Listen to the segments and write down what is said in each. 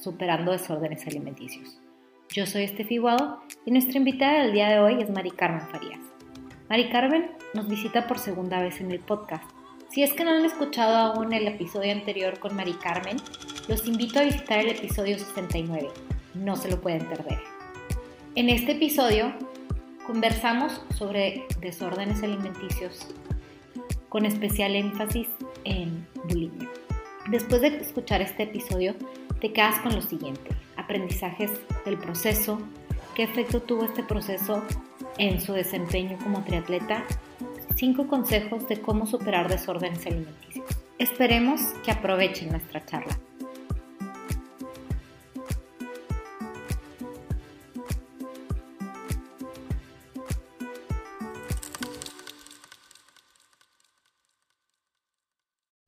superando desórdenes alimenticios. Yo soy Estefi Guado y nuestra invitada del día de hoy es Mari Carmen Farías. Mari Carmen nos visita por segunda vez en el podcast. Si es que no han escuchado aún el episodio anterior con Mari Carmen, los invito a visitar el episodio 69. No se lo pueden perder. En este episodio conversamos sobre desórdenes alimenticios con especial énfasis en bulimia. Después de escuchar este episodio, te quedas con lo siguiente, aprendizajes del proceso, qué efecto tuvo este proceso en su desempeño como triatleta, cinco consejos de cómo superar desórdenes alimenticios. Esperemos que aprovechen nuestra charla.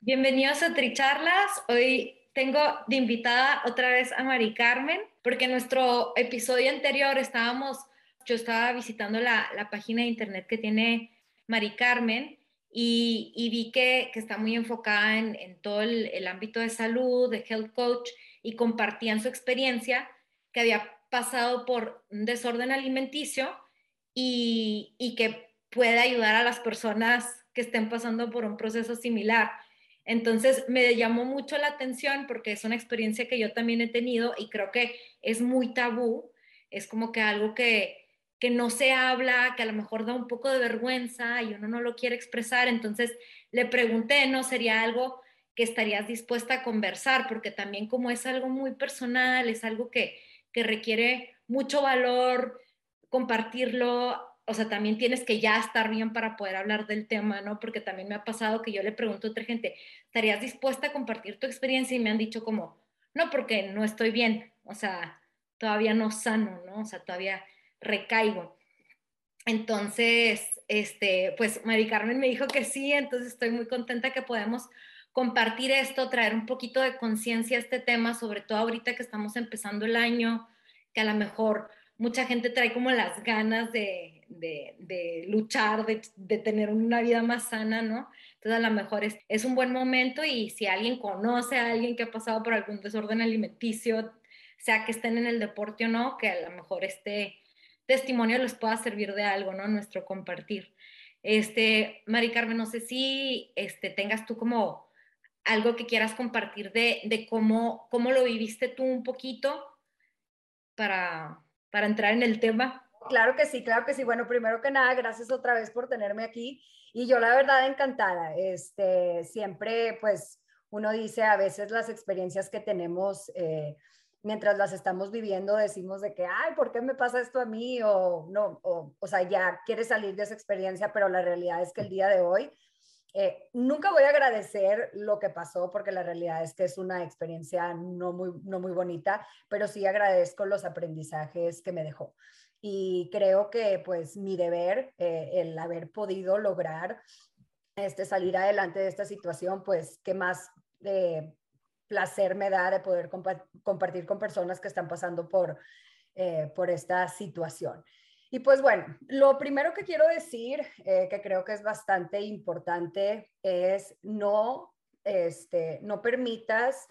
Bienvenidos a Tricharlas. Hoy tengo de invitada otra vez a Mari Carmen, porque en nuestro episodio anterior estábamos, yo estaba visitando la, página de internet que tiene Mari Carmen y, vi que, está muy enfocada en, todo el, ámbito de salud, de health coach, y compartían su experiencia que había pasado por un desorden alimenticio y, y que puede ayudar a las personas que estén pasando por un proceso similar. Entonces me llamó mucho la atención porque es una experiencia que yo también he tenido y creo que es muy tabú, es como que algo que, que no se habla, que a lo mejor da un poco de vergüenza y uno no lo quiere expresar. Entonces le pregunté, ¿no? Sería algo que estarías dispuesta a conversar, porque también como es algo muy personal, es algo que, que requiere mucho valor, compartirlo, o sea, también tienes que ya estar bien para poder hablar del tema, ¿no? Porque también me ha pasado que yo le pregunto a otra gente, ¿estarías dispuesta a compartir tu experiencia? Y me han dicho como, no, porque no estoy bien, o sea, todavía no sano, ¿no? O sea, todavía recaigo. Entonces, este, pues Mari Carmen me dijo que sí, entonces estoy muy contenta que podemos compartir esto, traer un poquito de conciencia a este tema, sobre todo ahorita que estamos empezando el año, que a lo mejor mucha gente trae como las ganas de, de, luchar, de, tener una vida más sana, ¿no? Entonces a lo mejor es, un buen momento y si alguien conoce a alguien que ha pasado por algún desorden alimenticio, sea que estén en el deporte o no, que a lo mejor este testimonio les pueda servir de algo, ¿no? Nuestro compartir. Este, Mari Carmen, no sé si este, tengas tú como algo que quieras compartir de, de cómo, cómo lo viviste tú un poquito para, para entrar en el tema. Claro que sí, claro que sí. Bueno, primero que nada, gracias otra vez por tenerme aquí. Y yo la verdad encantada. Este, siempre, pues, uno dice a veces las experiencias que tenemos eh, mientras las estamos viviendo, decimos de que, ay, ¿por qué me pasa esto a mí? O no, o, o sea, ya quieres salir de esa experiencia, pero la realidad es que el día de hoy eh, nunca voy a agradecer lo que pasó porque la realidad es que es una experiencia no muy, no muy bonita, pero sí agradezco los aprendizajes que me dejó y creo que pues mi deber, eh, el haber podido lograr este, salir adelante de esta situación, pues qué más eh, placer me da de poder compartir con personas que están pasando por, eh, por esta situación. Y pues bueno, lo primero que quiero decir, que creo que es bastante importante, es no, este, no permitas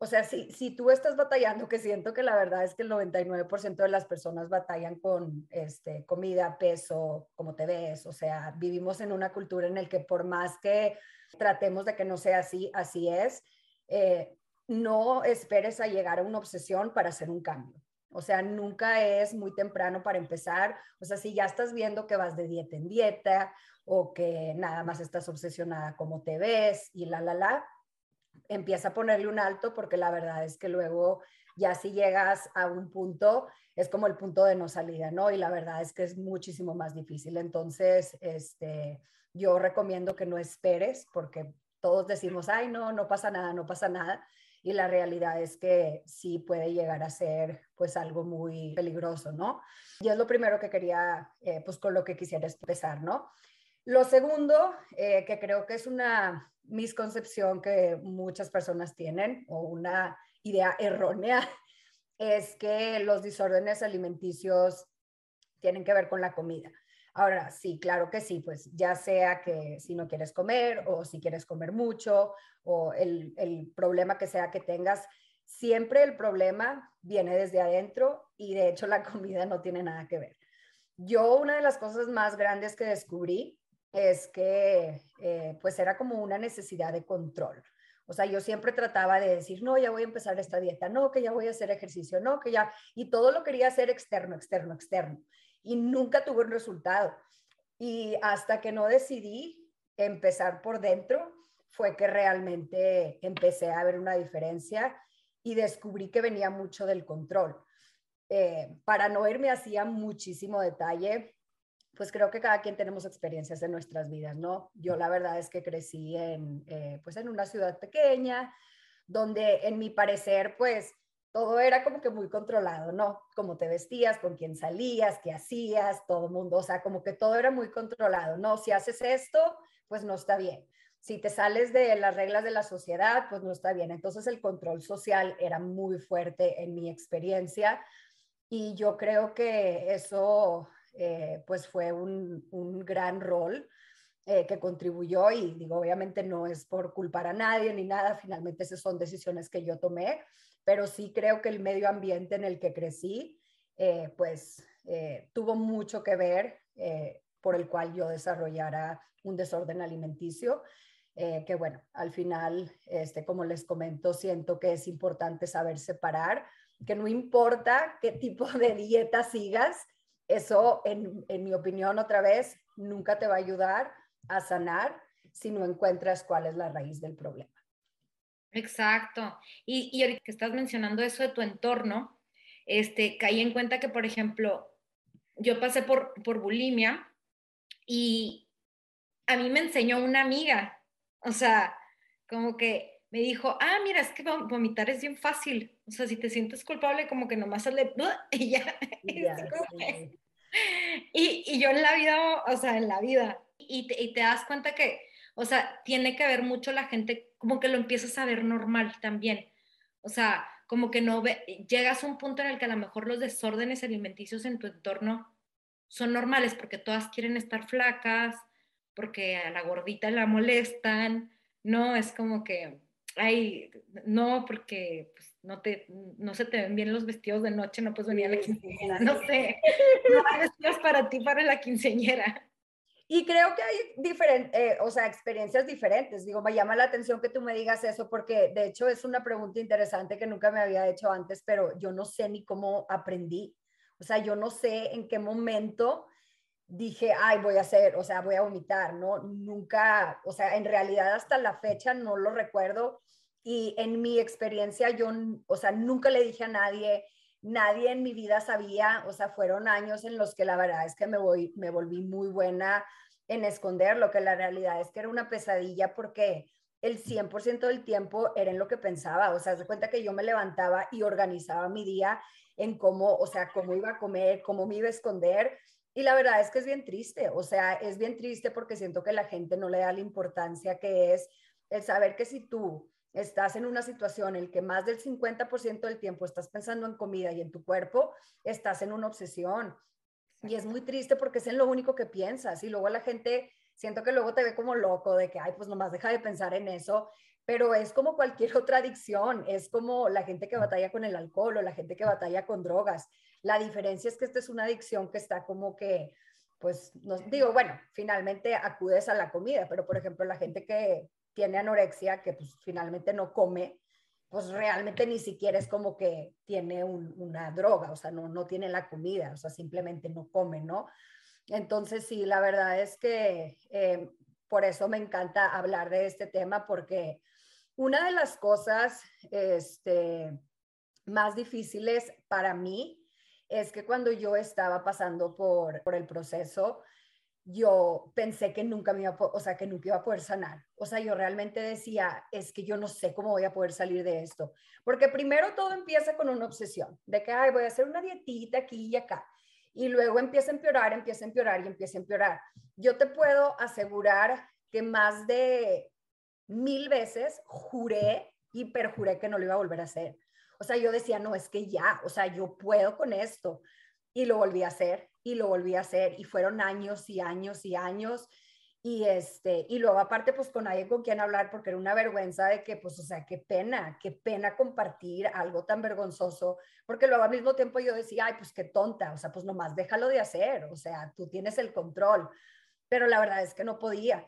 o sea, si, si tú estás batallando, que siento que la verdad es que el 99% de las personas batallan con este, comida, peso, como te ves, o sea, vivimos en una cultura en la que por más que tratemos de que no sea así, así es, eh, no esperes a llegar a una obsesión para hacer un cambio. O sea, nunca es muy temprano para empezar. O sea, si ya estás viendo que vas de dieta en dieta o que nada más estás obsesionada como te ves y la, la, la, empieza a ponerle un alto porque la verdad es que luego ya si llegas a un punto es como el punto de no salida, ¿no? Y la verdad es que es muchísimo más difícil. Entonces, este, yo recomiendo que no esperes porque todos decimos, ay, no, no pasa nada, no pasa nada. Y la realidad es que sí puede llegar a ser pues algo muy peligroso, ¿no? Y es lo primero que quería, eh, pues con lo que quisiera empezar, ¿no? Lo segundo, eh, que creo que es una misconcepción que muchas personas tienen o una idea errónea, es que los desórdenes alimenticios tienen que ver con la comida. Ahora, sí, claro que sí, pues ya sea que si no quieres comer o si quieres comer mucho o el, el problema que sea que tengas, siempre el problema viene desde adentro y de hecho la comida no tiene nada que ver. Yo una de las cosas más grandes que descubrí es que eh, pues era como una necesidad de control. O sea, yo siempre trataba de decir, no, ya voy a empezar esta dieta, no, que ya voy a hacer ejercicio, no, que ya, y todo lo quería hacer externo, externo, externo. Y nunca tuve un resultado. Y hasta que no decidí empezar por dentro, fue que realmente empecé a ver una diferencia y descubrí que venía mucho del control. Eh, para no irme hacía muchísimo detalle, pues creo que cada quien tenemos experiencias en nuestras vidas, ¿no? Yo la verdad es que crecí en, eh, pues en una ciudad pequeña, donde en mi parecer, pues todo era como que muy controlado, ¿no? Cómo te vestías, con quién salías, qué hacías, todo el mundo, o sea, como que todo era muy controlado, ¿no? Si haces esto, pues no está bien. Si te sales de las reglas de la sociedad, pues no está bien. Entonces el control social era muy fuerte en mi experiencia y yo creo que eso eh, pues fue un, gran rol eh, que contribuyó y digo, obviamente no es por culpar a nadie ni nada, finalmente esas son decisiones que yo tomé, pero sí creo que el medio ambiente en el que crecí, eh, pues tuvo mucho que ver por el cual yo desarrollara un desorden alimenticio. que bueno, al final, este, como les comento, siento que es importante saber separar, que no importa qué tipo de dieta sigas, eso, en, mi opinión, otra vez, nunca te va a ayudar a sanar si no encuentras cuál es la raíz del problema. Exacto. Y, y ahorita que estás mencionando eso de tu entorno, este, caí en cuenta que, por ejemplo, yo pasé por, por bulimia y a mí me enseñó una amiga, o sea, como que me dijo, ah, mira, es que vomitar es bien fácil. O sea, si te sientes culpable, como que nomás sale y ya. y, y, yo en la vida, o sea, en la vida, y te, y te, das cuenta que, o sea, tiene que ver mucho la gente, como que lo empiezas a ver normal también. O sea, como que no ve, llegas a un punto en el que a lo mejor los desórdenes alimenticios en tu entorno son normales porque todas quieren estar flacas, porque a la gordita la molestan, ¿no? Es como que ay, no, porque pues, no, te, no se te ven bien los vestidos de noche, no puedes venir a la quinceañera, no sé, no hay vestidos para ti para la quinceañera. Y creo que hay diferentes, eh, o sea, experiencias diferentes. Digo, me llama la atención que tú me digas eso porque de hecho es una pregunta interesante que nunca me había hecho antes, pero yo no sé ni cómo aprendí. O sea, yo no sé en qué momento dije, ay, voy a hacer, o sea, voy a vomitar, ¿no? Nunca, o sea, en realidad hasta la fecha no lo recuerdo. Y en mi experiencia yo, o sea, nunca le dije a nadie, nadie en mi vida sabía, o sea, fueron años en los que la verdad es que me, voy, me volví muy buena en esconder lo que la realidad es que era una pesadilla porque el 100% del tiempo era en lo que pensaba, o sea, se cuenta que yo me levantaba y organizaba mi día en cómo, o sea, cómo iba a comer, cómo me iba a esconder y la verdad es que es bien triste, o sea, es bien triste porque siento que la gente no le da la importancia que es el saber que si tú estás en una situación en la que más del 50% del tiempo estás pensando en comida y en tu cuerpo, estás en una obsesión. Y es muy triste porque es en lo único que piensas. Y luego la gente, siento que luego te ve como loco de que, ay, pues nomás deja de pensar en eso. Pero es como cualquier otra adicción. Es como la gente que batalla con el alcohol o la gente que batalla con drogas. La diferencia es que esta es una adicción que está como que, pues, no, digo, bueno, finalmente acudes a la comida, pero por ejemplo, la gente que tiene anorexia, que pues finalmente no come, pues realmente ni siquiera es como que tiene una droga, o sea, no, no tiene la comida, o sea, simplemente no come, ¿no? Entonces, sí, la verdad es que eh, por eso me encanta hablar de este tema, porque una de las cosas este, más difíciles para mí es que cuando yo estaba pasando por, por el proceso, yo pensé que nunca me iba o sea, que nunca iba a poder sanar. O sea, yo realmente decía, es que yo no sé cómo voy a poder salir de esto. Porque primero todo empieza con una obsesión de que, ay, voy a hacer una dietita aquí y acá. Y luego empieza a empeorar, empieza a empeorar y empieza a empeorar. Yo te puedo asegurar que más de mil veces juré y perjuré que no lo iba a volver a hacer. O sea, yo decía, no, es que ya, o sea, yo puedo con esto. Y lo volví a hacer y lo volví a hacer y fueron años y años y años. Y este y luego aparte pues con nadie con quien hablar porque era una vergüenza de que pues o sea qué pena qué pena compartir algo tan vergonzoso porque luego al mismo tiempo yo decía ay pues qué tonta o sea pues nomás déjalo de hacer o sea tú tienes el control pero la verdad es que no podía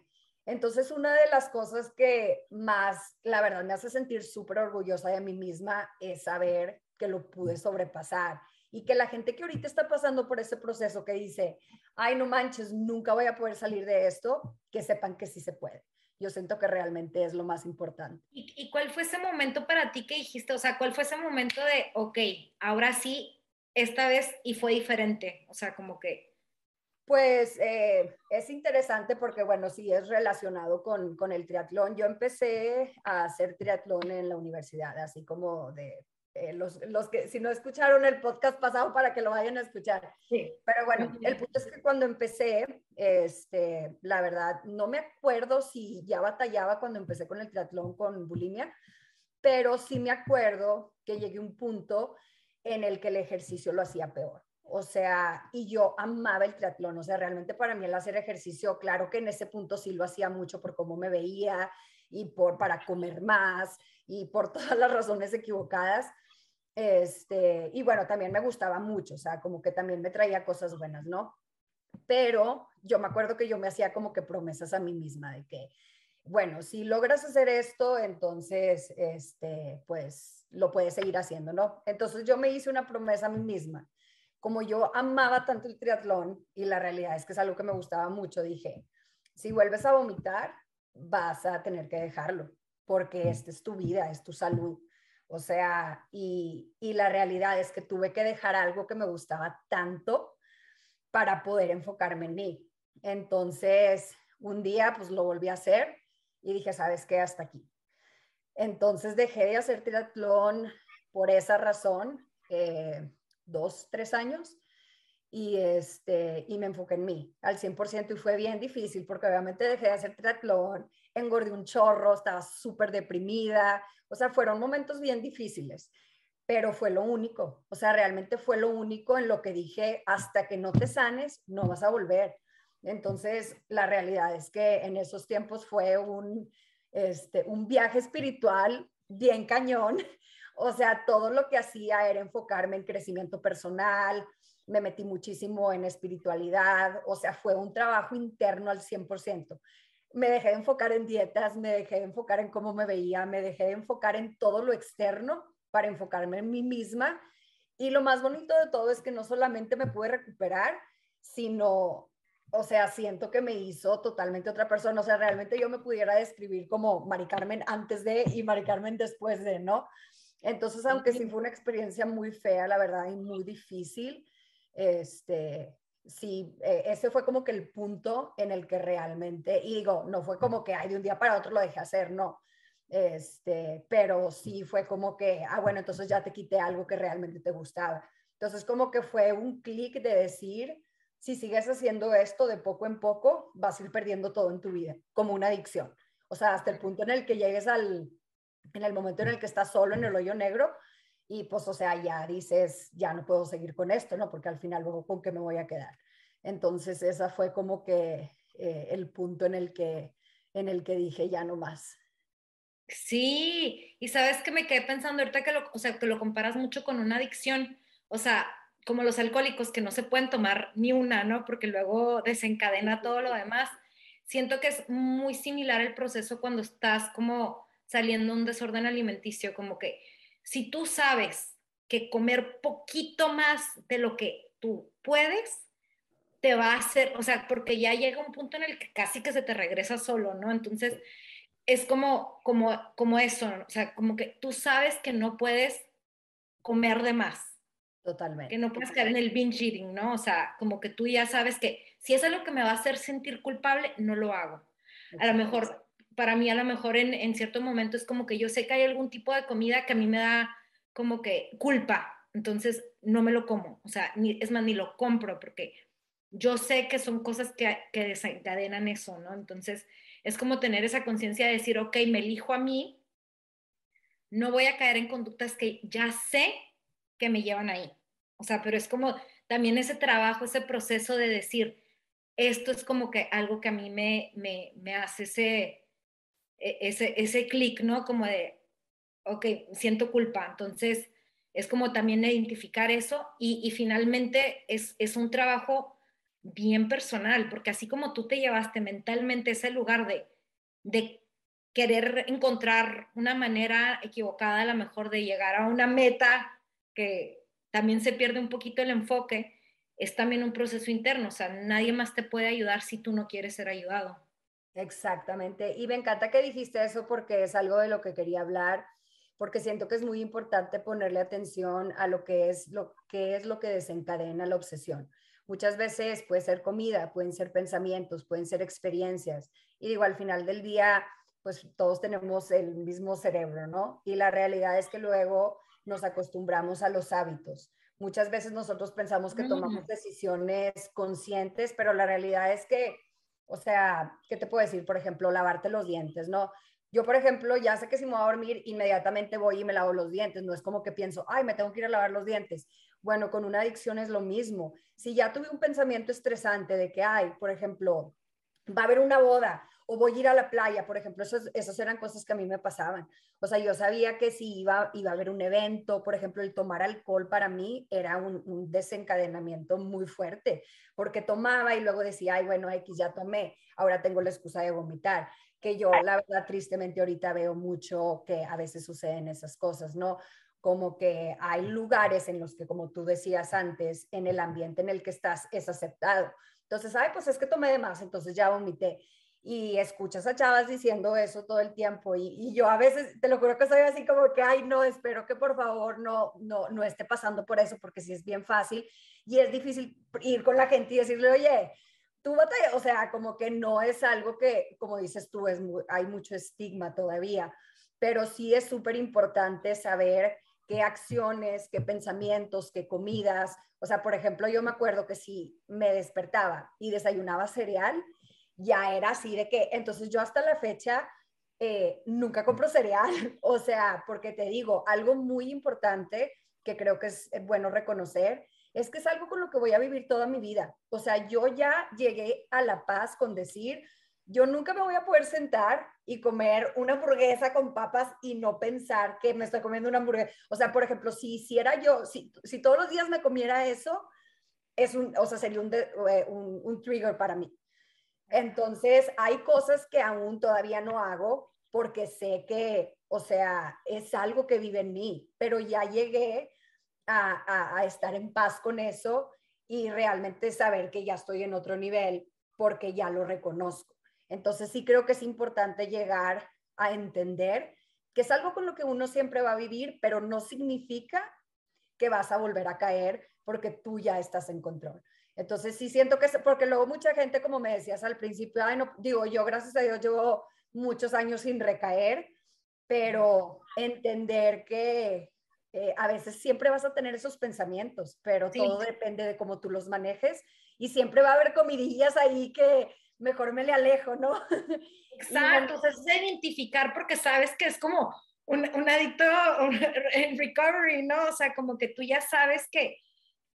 entonces una de las cosas que más la verdad me hace sentir súper orgullosa de mí misma es saber que lo pude sobrepasar y que la gente que ahorita está pasando por ese proceso que dice, ay, no manches, nunca voy a poder salir de esto, que sepan que sí se puede. Yo siento que realmente es lo más importante. ¿Y, cuál fue ese momento para ti que dijiste? O sea, ¿cuál fue ese momento de, ok, ahora sí, esta vez y fue diferente? O sea, como que... Pues eh, es interesante porque, bueno, sí es relacionado con, con el triatlón. Yo empecé a hacer triatlón en la universidad, así como de eh, los, los, que, si no escucharon el podcast pasado, para que lo vayan a escuchar. Sí. Pero bueno, el punto es que cuando empecé, este, la verdad, no me acuerdo si ya batallaba cuando empecé con el triatlón con bulimia, pero sí me acuerdo que llegué a un punto en el que el ejercicio lo hacía peor. O sea, y yo amaba el triatlón, o sea, realmente para mí el hacer ejercicio, claro que en ese punto sí lo hacía mucho por cómo me veía y por para comer más y por todas las razones equivocadas, este, y bueno, también me gustaba mucho, o sea, como que también me traía cosas buenas, ¿no? Pero yo me acuerdo que yo me hacía como que promesas a mí misma de que, bueno, si logras hacer esto, entonces, este, pues lo puedes seguir haciendo, ¿no? Entonces yo me hice una promesa a mí misma. Como yo amaba tanto el triatlón y la realidad es que es algo que me gustaba mucho, dije, si vuelves a vomitar, vas a tener que dejarlo, porque esta es tu vida, es tu salud. O sea, y, la realidad es que tuve que dejar algo que me gustaba tanto para poder enfocarme en mí. Entonces, un día pues lo volví a hacer y dije, ¿sabes qué? Hasta aquí. Entonces dejé de hacer triatlón por esa razón, eh, dos, tres años, y, este, y me enfoqué en mí al 100% y fue bien difícil porque obviamente dejé de hacer triatlón, engordé un chorro, estaba súper deprimida, o sea, fueron momentos bien difíciles, pero fue lo único, o sea, realmente fue lo único en lo que dije, hasta que no te sanes, no vas a volver. Entonces, la realidad es que en esos tiempos fue un, este, un viaje espiritual bien cañón. O sea, todo lo que hacía era enfocarme en crecimiento personal, me metí muchísimo en espiritualidad, o sea, fue un trabajo interno al 100% me dejé de enfocar en dietas, me dejé de enfocar en cómo me veía, me dejé de enfocar en todo lo externo para enfocarme en mí misma. Y lo más bonito de todo es que no solamente me pude recuperar, sino, o sea, siento que me hizo totalmente otra persona. O sea, realmente yo me pudiera describir como Mari Carmen antes de y Mari Carmen después de, ¿no? Entonces, aunque sí fue una experiencia muy fea, la verdad, y muy difícil, este, sí, eh, ese fue como que el punto en el que realmente, y digo, no fue como que, ay, de un día para otro lo dejé hacer, no. Este, pero sí fue como que, ah, bueno, entonces ya te quité algo que realmente te gustaba. Entonces, como que fue un clic de decir, si sigues haciendo esto de poco en poco, vas a ir perdiendo todo en tu vida, como una adicción. O sea, hasta el punto en el que llegues al, en el momento en el que estás solo en el hoyo negro, y pues, o sea, ya dices, ya no puedo seguir con esto, ¿no? Porque al final luego con qué me voy a quedar. Entonces, esa fue como que eh, el punto en el que, en el que dije, ya no más. Sí, y sabes que me quedé pensando ahorita que o sea, que lo comparas mucho con una adicción, o sea, como los alcohólicos que no se pueden tomar ni una, ¿no? Porque luego desencadena todo lo demás. Siento que es muy similar el proceso cuando estás como saliendo un desorden alimenticio, como que si tú sabes que comer poquito más de lo que tú puedes, te va a hacer, o sea, porque ya llega un punto en el que casi que se te regresa solo, ¿no? Entonces, es como, como, como eso, o sea, como que tú sabes que no puedes comer de más. Totalmente. Que no puedes caer en el binge eating, ¿no? O sea, como que tú ya sabes que si es lo que me va a hacer sentir culpable, no lo hago. A lo mejor, para mí a lo mejor en, en cierto momento es como que yo sé que hay algún tipo de comida que a mí me da como que culpa, entonces no me lo como, o sea, ni, es más, ni lo compro porque yo sé que son cosas que, que desencadenan eso, ¿no? Entonces, es como tener esa conciencia de decir, ok, me elijo a mí, no voy a caer en conductas que ya sé que me llevan ahí. O sea, pero es como también ese trabajo, ese proceso de decir, esto es como que algo que a mí me, me, me hace ese, ese, ese clic, ¿no? Como de, ok, siento culpa. Entonces, es como también identificar eso y, finalmente es, es un trabajo bien personal, porque así como tú te llevaste mentalmente ese lugar de, de querer encontrar una manera equivocada a lo mejor de llegar a una meta que también se pierde un poquito el enfoque, es también un proceso interno, o sea, nadie más te puede ayudar si tú no quieres ser ayudado. Exactamente, y me encanta que dijiste eso porque es algo de lo que quería hablar, porque siento que es muy importante ponerle atención a lo que es lo que es lo que desencadena la obsesión. Muchas veces puede ser comida, pueden ser pensamientos, pueden ser experiencias. Y digo, al final del día, pues todos tenemos el mismo cerebro, ¿no? Y la realidad es que luego nos acostumbramos a los hábitos. Muchas veces nosotros pensamos que tomamos decisiones conscientes, pero la realidad es que, o sea, ¿qué te puedo decir? Por ejemplo, lavarte los dientes, ¿no? Yo, por ejemplo, ya sé que si me voy a dormir, inmediatamente voy y me lavo los dientes. No es como que pienso, ay, me tengo que ir a lavar los dientes. Bueno, con una adicción es lo mismo. Si ya tuve un pensamiento estresante de que, ay, por ejemplo, va a haber una boda o voy a ir a la playa, por ejemplo, esas, eran cosas que a mí me pasaban. O sea, yo sabía que si iba, iba a haber un evento, por ejemplo, el tomar alcohol para mí era un, un desencadenamiento muy fuerte, porque tomaba y luego decía, ay, bueno, X ya tomé, ahora tengo la excusa de vomitar que yo la verdad tristemente ahorita veo mucho que a veces suceden esas cosas, ¿no? como que hay lugares en los que, como tú decías antes, en el ambiente en el que estás es aceptado. Entonces, ay, pues es que tomé de más, entonces ya vomité. Y escuchas a chavas diciendo eso todo el tiempo y, yo a veces, te lo juro que soy así como que, ay, no, espero que por favor no, no, no esté pasando por eso, porque sí es bien fácil y es difícil ir con la gente y decirle, oye, tú batalla, o sea, como que no es algo que, como dices tú, es hay mucho estigma todavía, pero sí es súper importante saber qué acciones, qué pensamientos, qué comidas. O sea, por ejemplo, yo me acuerdo que si me despertaba y desayunaba cereal, ya era así de que, entonces yo hasta la fecha eh, nunca compro cereal. O sea, porque te digo, algo muy importante que creo que es bueno reconocer es que es algo con lo que voy a vivir toda mi vida. O sea, yo ya llegué a la paz con decir, yo nunca me voy a poder sentar y comer una hamburguesa con papas y no pensar que me estoy comiendo una hamburguesa. O sea, por ejemplo, si hiciera yo, si, si todos los días me comiera eso, es un, o sea, sería un, eh, un, un trigger para mí. Entonces, hay cosas que aún todavía no hago porque sé que, o sea, es algo que vive en mí, pero ya llegué a, estar en paz con eso y realmente saber que ya estoy en otro nivel porque ya lo reconozco. Entonces sí creo que es importante llegar a entender que es algo con lo que uno siempre va a vivir, pero no significa que vas a volver a caer porque tú ya estás en control. Entonces sí siento que, porque luego mucha gente, como me decías al principio, ay, no, digo, yo gracias a Dios llevo muchos años sin recaer, pero entender que eh, a veces siempre vas a tener esos pensamientos, pero todo depende de cómo tú los manejes y siempre va a haber comidillas ahí que mejor me le alejo, ¿no? Exacto, entonces es identificar porque sabes que es como un, un adicto en recovery, ¿no? O sea, como que tú ya sabes que,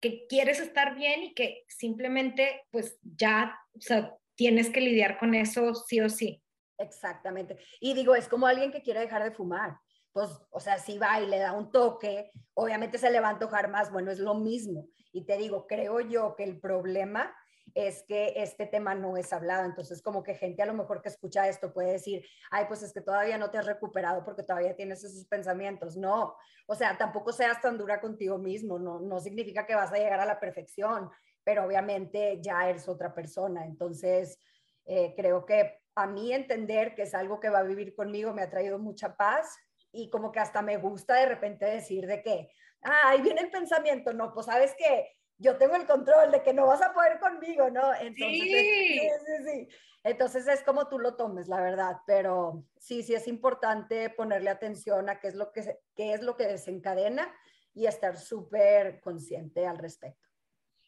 que quieres estar bien y que simplemente pues ya, o sea, tienes que lidiar con eso sí o sí. Exactamente. Y digo, es como alguien que quiere dejar de fumar. Pues, o sea, si va y le da un toque, obviamente se le va a antojar más. Bueno, es lo mismo. Y te digo, creo yo que el problema es que este tema no es hablado. Entonces, como que gente a lo mejor que escucha esto puede decir, ay, pues es que todavía no te has recuperado porque todavía tienes esos pensamientos. No, o sea, tampoco seas tan dura contigo mismo, no, no significa que vas a llegar a la perfección, pero obviamente ya eres otra persona. Entonces, eh, creo que a mí entender que es algo que va a vivir conmigo me ha traído mucha paz y como que hasta me gusta de repente decir de que, ah, ahí viene el pensamiento, no, pues sabes que yo tengo el control de que no vas a poder conmigo, ¿no? Entonces, sí. sí, sí, Entonces es como tú lo tomes, la verdad, pero sí, sí es importante ponerle atención a qué es lo que, qué es lo que desencadena y estar súper consciente al respecto.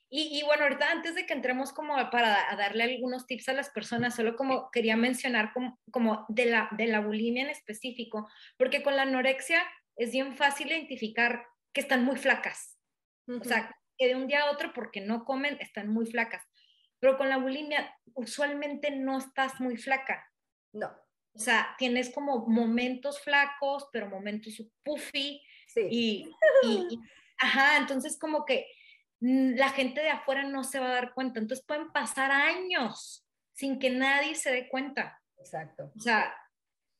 Y, bueno, ahorita antes de que entremos como para darle algunos tips a las personas, solo como quería mencionar como, como de, la, de la bulimia en específico, porque con la anorexia es bien fácil identificar que están muy flacas. O sea, que de un día a otro porque no comen están muy flacas. Pero con la bulimia usualmente no estás muy flaca. No. O sea, tienes como momentos flacos, pero momentos puffy. Sí. y, y ajá, entonces como que la gente de afuera no se va a dar cuenta. Entonces pueden pasar años sin que nadie se dé cuenta. Exacto. O sea,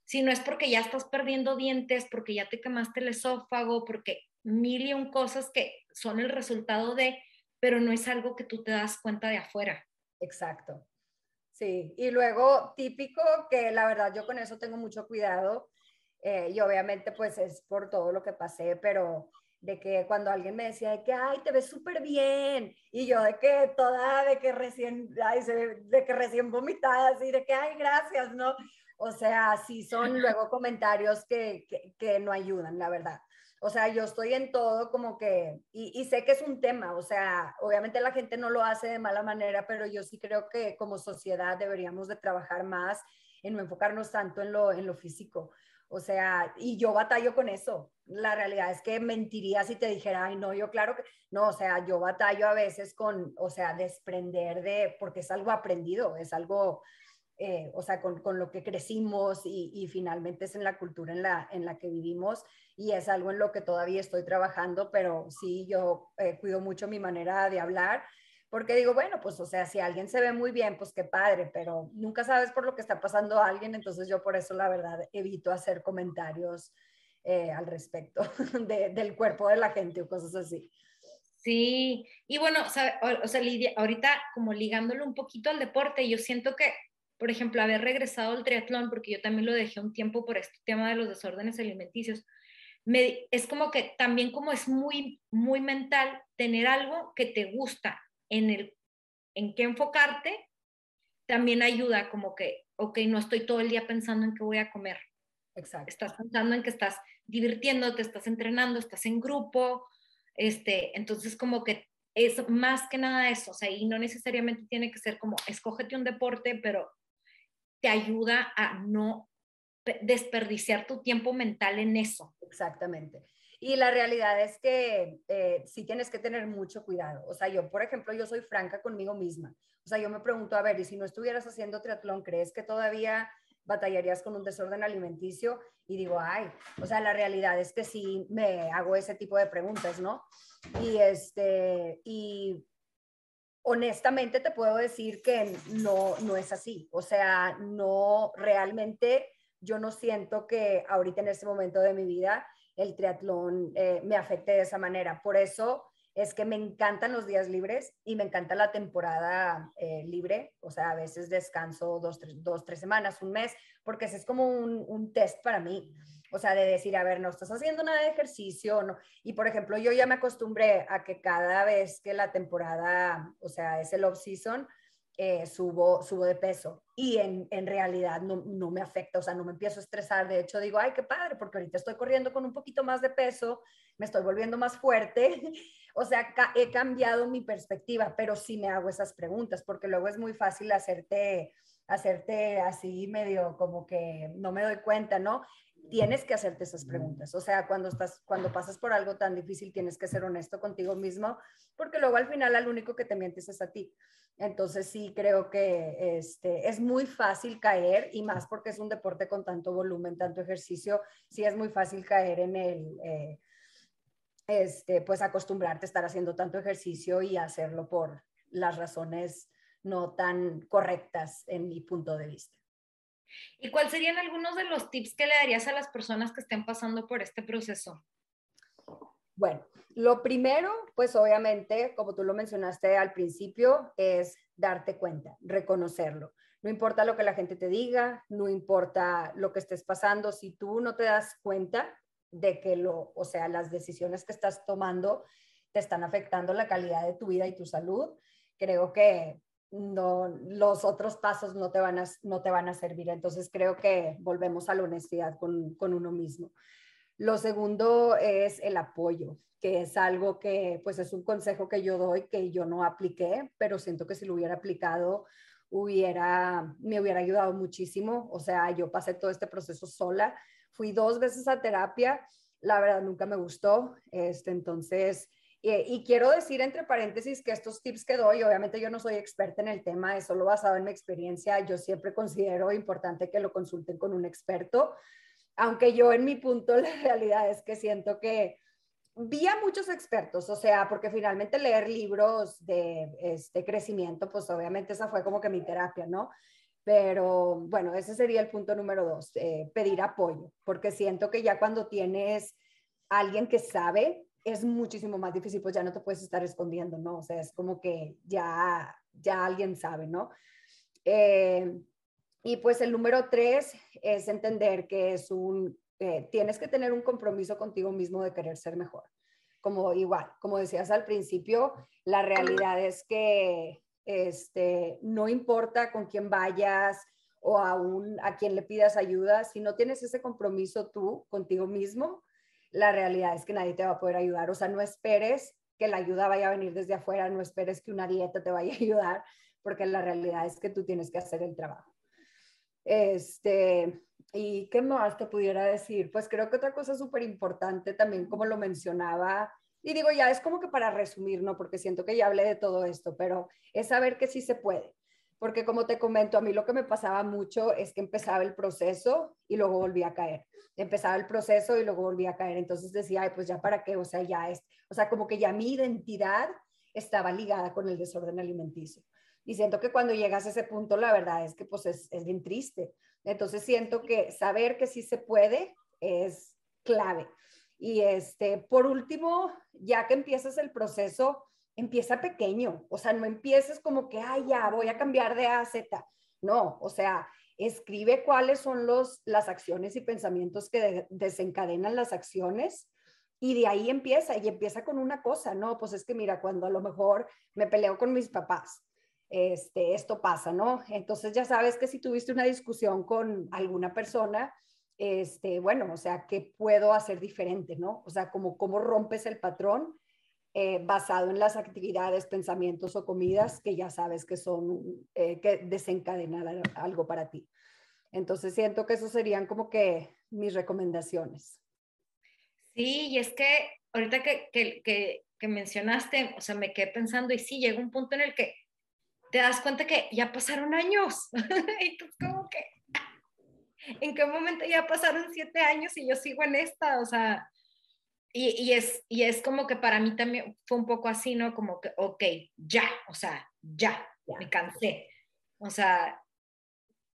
si no es porque ya estás perdiendo dientes, porque ya te quemaste el esófago, porque mil y un cosas que son el resultado de, pero no es algo que tú te das cuenta de afuera. Exacto. Sí, y luego típico que la verdad yo con eso tengo mucho cuidado eh, y obviamente pues es por todo lo que pasé, pero de que cuando alguien me decía de que, ay, te ves súper bien, y yo de que toda, de que recién, ay, de que recién vomitada, así, de que, ay, gracias, ¿no? O sea, sí son luego comentarios que, que, no ayudan, la verdad. O sea, yo estoy en todo como que, y, sé que es un tema, o sea, obviamente la gente no lo hace de mala manera, pero yo sí creo que como sociedad deberíamos de trabajar más en no enfocarnos tanto en lo, en lo físico. O sea, y yo batallo con eso. La realidad es que mentiría si te dijera, ay, no, yo claro que, no, o sea, yo batallo a veces con, o sea, desprender de, porque es algo aprendido, es algo, eh, o sea, con, con, lo que crecimos y, y, finalmente es en la cultura en la, en la que vivimos y es algo en lo que todavía estoy trabajando, pero sí, yo eh, cuido mucho mi manera de hablar porque digo, bueno, pues o sea, si alguien se ve muy bien, pues qué padre, pero nunca sabes por lo que está pasando a alguien, entonces yo por eso la verdad evito hacer comentarios eh, al respecto del cuerpo de la gente o cosas así. Sí, y bueno, o sea, o sea, Lidia, ahorita como ligándolo un poquito al deporte, yo siento que, por ejemplo, haber regresado al triatlón, porque yo también lo dejé un tiempo por este tema de los desórdenes alimenticios, me, es como que también como es muy, muy mental tener algo que te gusta en, el, en qué enfocarte, también ayuda como que, ok, no estoy todo el día pensando en qué voy a comer. Exacto. Estás pensando en que estás divirtiéndote, estás entrenando, estás en grupo, este, entonces como que es más que nada eso, o sea, y no necesariamente tiene que ser como, escógete un deporte, pero ayuda a no desperdiciar tu tiempo mental en eso. Exactamente. Y la realidad es que eh, sí tienes que tener mucho cuidado. O sea, yo, por ejemplo, yo soy franca conmigo misma. O sea, yo me pregunto, a ver, y si no estuvieras haciendo triatlón, ¿crees que todavía batallarías con un desorden alimenticio? Y digo, ay, o sea, la realidad es que sí me hago ese tipo de preguntas, ¿no? Y este, y honestamente te puedo decir que no, no es así. O sea, no, realmente yo no siento que ahorita en este momento de mi vida el triatlón eh, me afecte de esa manera. Por eso es que me encantan los días libres y me encanta la temporada eh, libre, o sea, a veces descanso dos tres, semanas, un mes, porque ese es como un, un, test para mí, o sea, de decir, a ver, no estás haciendo nada de ejercicio, no. Y por ejemplo, yo ya me acostumbré a que cada vez que la temporada, o sea, es el off-season, eh, subo, subo de peso y en, en realidad no, no, me afecta, o sea, no me empiezo a estresar. De hecho, digo, ay, qué padre, porque ahorita estoy corriendo con un poquito más de peso, me estoy volviendo más fuerte. o sea, he cambiado mi perspectiva, pero sí me hago esas preguntas, porque luego es muy fácil hacerte hacerte así medio como que no me doy cuenta, ¿no? Tienes que hacerte esas preguntas. O sea, cuando estás cuando pasas por algo tan difícil tienes que ser honesto contigo mismo, porque luego al final al único que te mientes es a ti. Entonces sí creo que este, es muy fácil caer y más porque es un deporte con tanto volumen, tanto ejercicio, sí es muy fácil caer en el, eh, este, pues acostumbrarte a estar haciendo tanto ejercicio y hacerlo por las razones no tan correctas en mi punto de vista. ¿Y cuáles serían algunos de los tips que le darías a las personas que estén pasando por este proceso? Bueno, lo primero, pues obviamente, como tú lo mencionaste al principio, es darte cuenta, reconocerlo. No importa lo que la gente te diga, no importa lo que estés pasando, si tú no te das cuenta de que lo, o sea, las decisiones que estás tomando te están afectando la calidad de tu vida y tu salud, creo que no, los otros pasos no te, van a, no te van a servir. Entonces creo que volvemos a la honestidad con, con uno mismo. Lo segundo es el apoyo, que es algo que pues es un consejo que yo doy que yo no apliqué, pero siento que si lo hubiera aplicado hubiera, me hubiera ayudado muchísimo. O sea, yo pasé todo este proceso sola, fui dos veces a terapia, la verdad nunca me gustó, este, entonces, y quiero decir entre paréntesis que estos tips que doy, obviamente yo no soy experta en el tema, es solo basado en mi experiencia, yo siempre considero importante que lo consulten con un experto, aunque yo en mi punto la realidad es que siento que vi a muchos expertos, o sea, porque finalmente leer libros de este crecimiento, pues obviamente esa fue como que mi terapia, ¿no? Pero bueno, ese sería el punto número dos, eh, pedir apoyo, porque siento que ya cuando tienes alguien que sabe, es muchísimo más difícil, pues ya no te puedes estar escondiendo, ¿no? O sea, es como que ya, ya alguien sabe, ¿no? Eh, y pues el número tres es entender que es un, eh, tienes que tener un compromiso contigo mismo de querer ser mejor. Como igual, como decías al principio, la realidad es que este, no importa con quién vayas o aún a quién le pidas ayuda, si no tienes ese compromiso tú contigo mismo, la realidad es que nadie te va a poder ayudar. O sea, no esperes que la ayuda vaya a venir desde afuera, no esperes que una dieta te vaya a ayudar, porque la realidad es que tú tienes que hacer el trabajo. Este, ¿y qué más te pudiera decir? Pues creo que otra cosa súper importante también, como lo mencionaba, y digo ya, es como que para resumir, ¿no? Porque siento que ya hablé de todo esto, pero es saber que sí se puede. Porque como te comento, a mí lo que me pasaba mucho es que empezaba el proceso y luego volvía a caer. Empezaba el proceso y luego volvía a caer. Entonces decía, Ay, pues ya para qué, o sea, ya es, o sea, como que ya mi identidad estaba ligada con el desorden alimenticio. Y siento que cuando llegas a ese punto, la verdad es que pues es, es bien triste. Entonces siento que saber que sí se puede es clave. Y este, por último, ya que empiezas el proceso, empieza pequeño. O sea, no empieces como que, ay, ya voy a cambiar de A a Z. No, o sea, escribe cuáles son los, las acciones y pensamientos que desencadenan las acciones y de ahí empieza y empieza con una cosa, ¿no? Pues es que mira, cuando a lo mejor me peleo con mis papás, este, esto pasa, ¿no? Entonces ya sabes que si tuviste una discusión con alguna persona, este, bueno, o sea, ¿qué puedo hacer diferente, ¿no? O sea, como cómo rompes el patrón eh, basado en las actividades, pensamientos o comidas que ya sabes que son, eh, que desencadenan algo para ti. Entonces siento que eso serían como que mis recomendaciones. Sí, y es que ahorita que, que, que, que mencionaste, o sea, me quedé pensando y sí, llega un punto en el que te das cuenta que ya pasaron años. y tú como que, ¿en qué momento ya pasaron siete años y yo sigo en esta? O sea, y, y, es, y es como que para mí también fue un poco así, ¿no? Como que, ok, ya, o sea, ya, me cansé. O sea,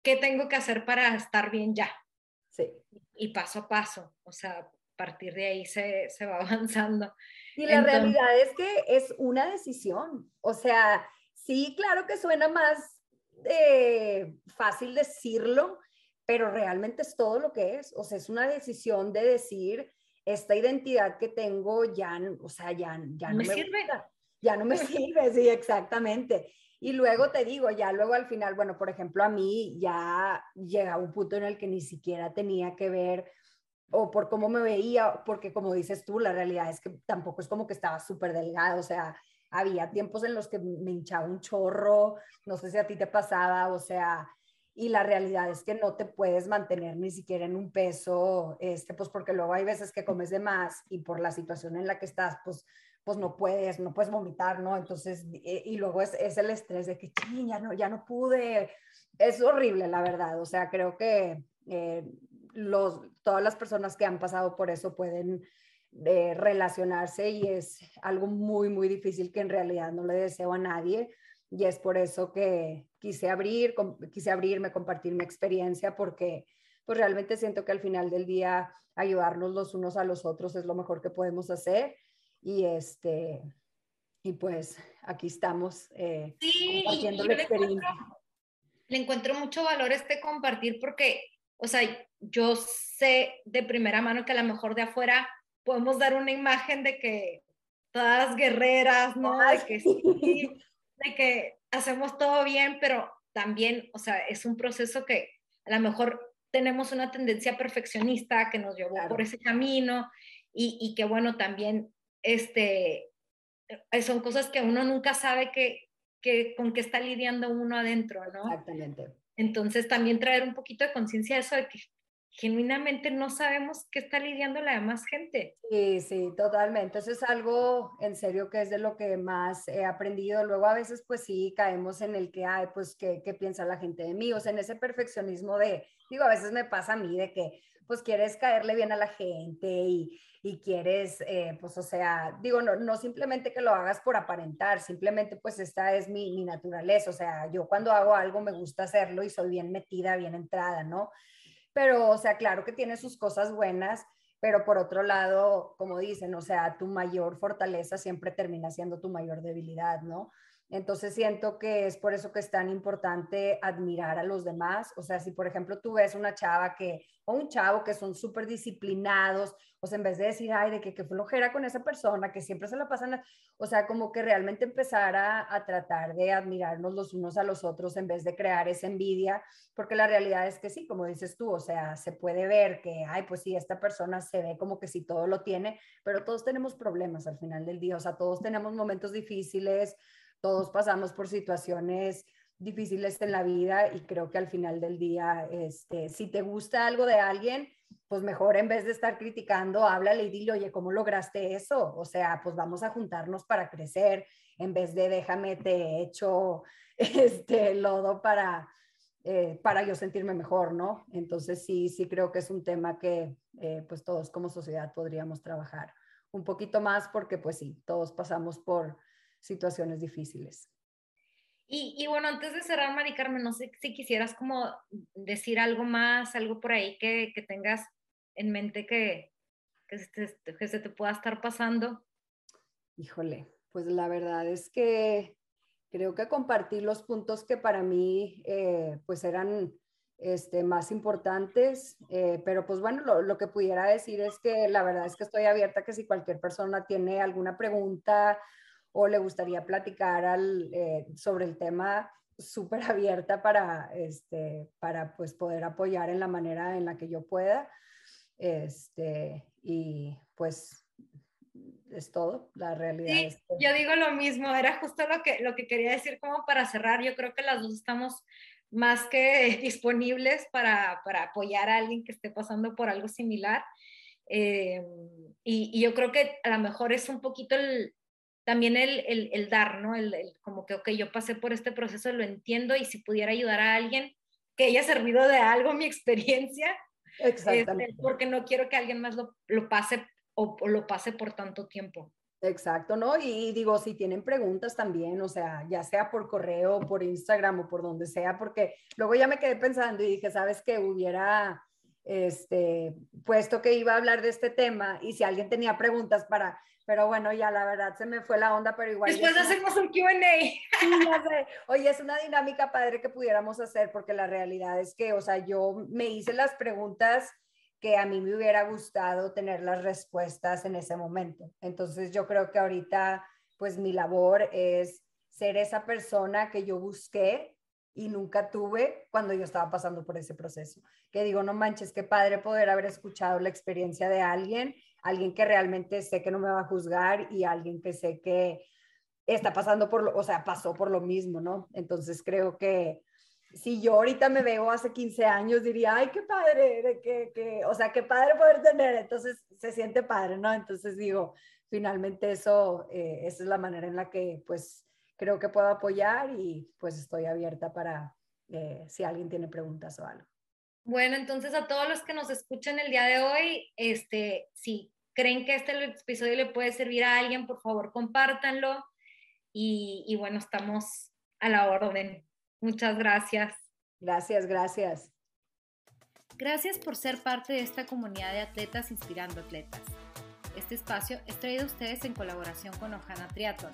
¿qué tengo que hacer para estar bien ya? Sí. Y paso a paso, o sea, a partir de ahí se, se va avanzando. Y la realidad es que es una decisión, o sea, Sí, claro que suena más eh, fácil decirlo, pero realmente es todo lo que es. O sea, es una decisión de decir, esta identidad que tengo ya, o sea, ya, ya no me, sirve. ya no me sirve, sí, exactamente. Y luego te digo, ya luego al final, bueno, por ejemplo, a mí ya llega un punto en el que ni siquiera tenía que ver o por cómo me veía, porque como dices tú, la realidad es que tampoco es como que estaba súper delgada, o sea, había tiempos en los que me hinchaba un chorro, no sé si a ti te pasaba, o sea, y la realidad es que no te puedes mantener ni siquiera en un peso, este, pues porque luego hay veces que comes de más y por la situación en la que estás, pues, pues no puedes, no puedes vomitar, ¿no? Entonces, eh, y, luego es, es, el estrés de que, ya no, ya no pude, es horrible, la verdad, o sea, creo que eh, los, todas las personas que han pasado por eso pueden de relacionarse y es algo muy, muy difícil que en realidad no le deseo a nadie. y es por eso que quise abrir, quise abrirme, compartir mi experiencia, porque pues realmente siento que al final del día ayudarnos los unos a los otros es lo mejor que podemos hacer. Y este, y pues aquí estamos eh, compartiendo la experiencia. Le encuentro, mucho valor este compartir porque, o sea, yo sé de primera mano que a lo mejor de afuera podemos dar una imagen de que todas guerreras, ¿no? De que sí, de que hacemos todo bien, pero también, o sea, es un proceso que a lo mejor tenemos una tendencia perfeccionista que nos llevó por ese camino y, y, que bueno, también este, eh, son cosas que uno nunca sabe que, que, con qué está lidiando uno adentro, ¿no? Exactamente. Entonces también traer un poquito de conciencia de eso, de que genuinamente no sabemos qué está lidiando la demás gente. Sí, sí, totalmente. Eso es algo en serio que es de lo que más he aprendido. Luego a veces pues sí caemos en el que, ay, pues, ¿qué, piensa la gente de mí? O sea, en ese perfeccionismo de, digo, a veces me pasa a mí de que pues quieres caerle bien a la gente y, y quieres, eh, pues, o sea, digo, no, no simplemente que lo hagas por aparentar, simplemente pues esta es mi, mi naturaleza, o sea, yo cuando hago algo me gusta hacerlo y soy bien metida, bien entrada, ¿no? Pero, o sea, claro que tiene sus cosas buenas, pero por otro lado, como dicen, o sea, tu mayor fortaleza siempre termina siendo tu mayor debilidad, ¿no? Entonces siento que es por eso que es tan importante admirar a los demás. O sea, si por ejemplo tú ves una chava que, o un chavo que son súper disciplinados, o sea, en vez de decir, ay, de que, que flojera con esa persona, que siempre se la pasan, o sea, como que realmente empezar a, a, tratar de admirarnos los unos a los otros en vez de crear esa envidia, porque la realidad es que sí, como dices tú, o sea, se puede ver que, ay, pues sí, esta persona se ve como que sí todo lo tiene, pero todos tenemos problemas al final del día, o sea, todos tenemos momentos difíciles todos pasamos por situaciones difíciles en la vida y creo que al final del día, este, si te gusta algo de alguien, pues mejor en vez de estar criticando, háblale y dile, oye, ¿cómo lograste eso? O sea, pues vamos a juntarnos para crecer, en vez de déjame te echo este lodo para, eh, para yo sentirme mejor, ¿no? Entonces sí, sí creo que es un tema que eh, pues todos como sociedad podríamos trabajar un poquito más porque pues sí, todos pasamos por situaciones difíciles. Y, bueno, antes de cerrar, Mari Carmen, no sé si quisieras como decir algo más, algo por ahí que, que tengas en mente que, que, se, que se te pueda estar pasando. Híjole, pues la verdad es que creo que compartir los puntos que para mí eh, pues eran este, más importantes, eh, pero pues bueno, lo, lo, que pudiera decir es que la verdad es que estoy abierta que si cualquier persona tiene alguna pregunta o le gustaría platicar al, eh, sobre el tema súper abierta para, este, para pues poder apoyar en la manera en la que yo pueda. Este, y pues es todo, la realidad. Sí, yo digo lo mismo, era justo lo que, lo que quería decir como para cerrar, yo creo que las dos estamos más que disponibles para, para apoyar a alguien que esté pasando por algo similar. Eh, y, y, yo creo que a lo mejor es un poquito el, también el, el, el dar, ¿no? El, el, como que, ok, yo pasé por este proceso, lo entiendo y si pudiera ayudar a alguien que haya servido de algo mi experiencia, Exactamente. Este, porque no quiero que alguien más lo, lo pase o, o, lo pase por tanto tiempo. Exacto, ¿no? Y digo, si tienen preguntas también, o sea, ya sea por correo, por Instagram o por donde sea, porque luego ya me quedé pensando y dije, ¿sabes qué? Hubiera este, puesto que iba a hablar de este tema y si alguien tenía preguntas para, pero bueno, ya la verdad se me fue la onda, pero igual. Después hacemos un QA. Oye, es una dinámica padre que pudiéramos hacer porque la realidad es que, o sea, yo me hice las preguntas que a mí me hubiera gustado tener las respuestas en ese momento. Entonces yo creo que ahorita, pues mi labor es ser esa persona que yo busqué y nunca tuve cuando yo estaba pasando por ese proceso. Que digo, no manches, qué padre poder haber escuchado la experiencia de alguien, alguien que realmente sé que no me va a juzgar y alguien que sé que está pasando por lo, o sea, pasó por lo mismo, ¿no? Entonces creo que si yo ahorita me veo hace 15 años, diría, ay, qué padre, que, que, o sea, qué padre poder tener, entonces se siente padre, ¿no? Entonces digo, finalmente eso, eh, esa es la manera en la que pues creo que puedo apoyar y pues estoy abierta para eh, si alguien tiene preguntas o algo. Bueno, entonces a todos los que nos escuchan el día de hoy, este, si creen que este episodio le puede servir a alguien, por favor compártanlo. Y, y bueno, estamos, A la orden. Muchas gracias. Gracias, gracias. Gracias por ser parte de esta comunidad de atletas inspirando atletas. Este espacio es traído a ustedes en colaboración con Ojana Triathlon,